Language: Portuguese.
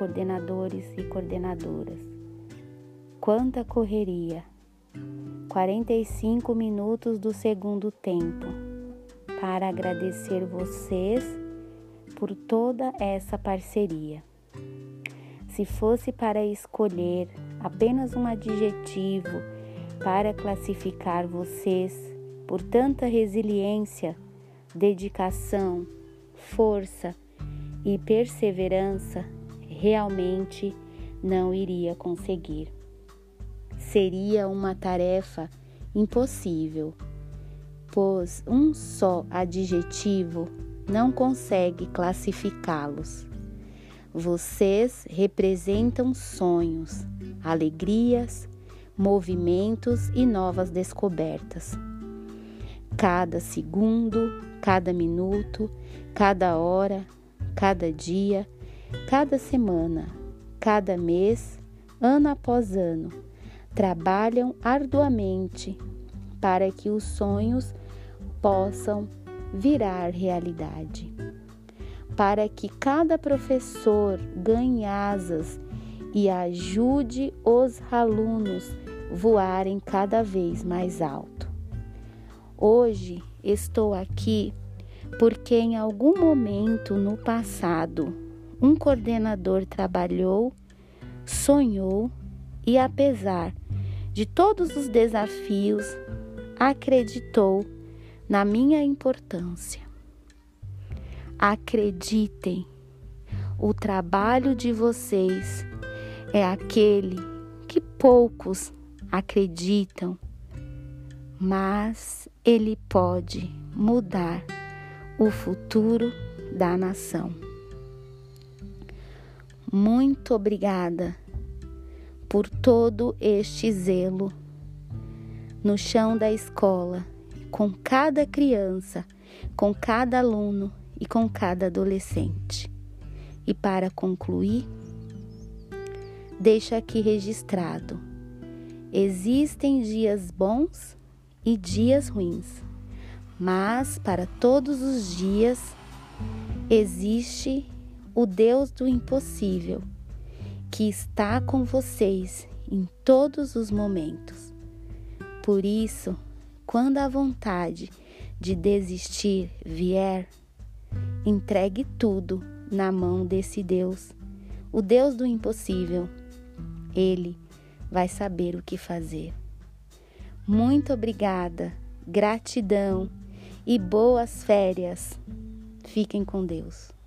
coordenadores e coordenadoras. Quanta correria! 45 minutos do segundo tempo para agradecer vocês por toda essa parceria. Se fosse para escolher apenas um adjetivo para classificar vocês por tanta resiliência, dedicação, força e perseverança, realmente não iria conseguir. Seria uma tarefa impossível, pois um só adjetivo não consegue classificá-los. Vocês representam sonhos, alegrias, movimentos e novas descobertas. Cada segundo, cada minuto, cada hora, cada dia, cada semana, cada mês, ano após ano, trabalham arduamente para que os sonhos possam virar realidade para que cada professor ganhe asas e ajude os alunos voarem cada vez mais alto. Hoje estou aqui porque em algum momento no passado um coordenador trabalhou, sonhou e, apesar de todos os desafios, acreditou na minha importância. Acreditem, o trabalho de vocês é aquele que poucos acreditam, mas ele pode mudar o futuro da nação. Muito obrigada por todo este zelo no chão da escola, com cada criança, com cada aluno e com cada adolescente. E para concluir, deixa aqui registrado: existem dias bons e dias ruins, mas para todos os dias existe o Deus do impossível que está com vocês em todos os momentos. Por isso, quando a vontade de desistir vier, Entregue tudo na mão desse Deus, o Deus do impossível. Ele vai saber o que fazer. Muito obrigada, gratidão e boas férias. Fiquem com Deus.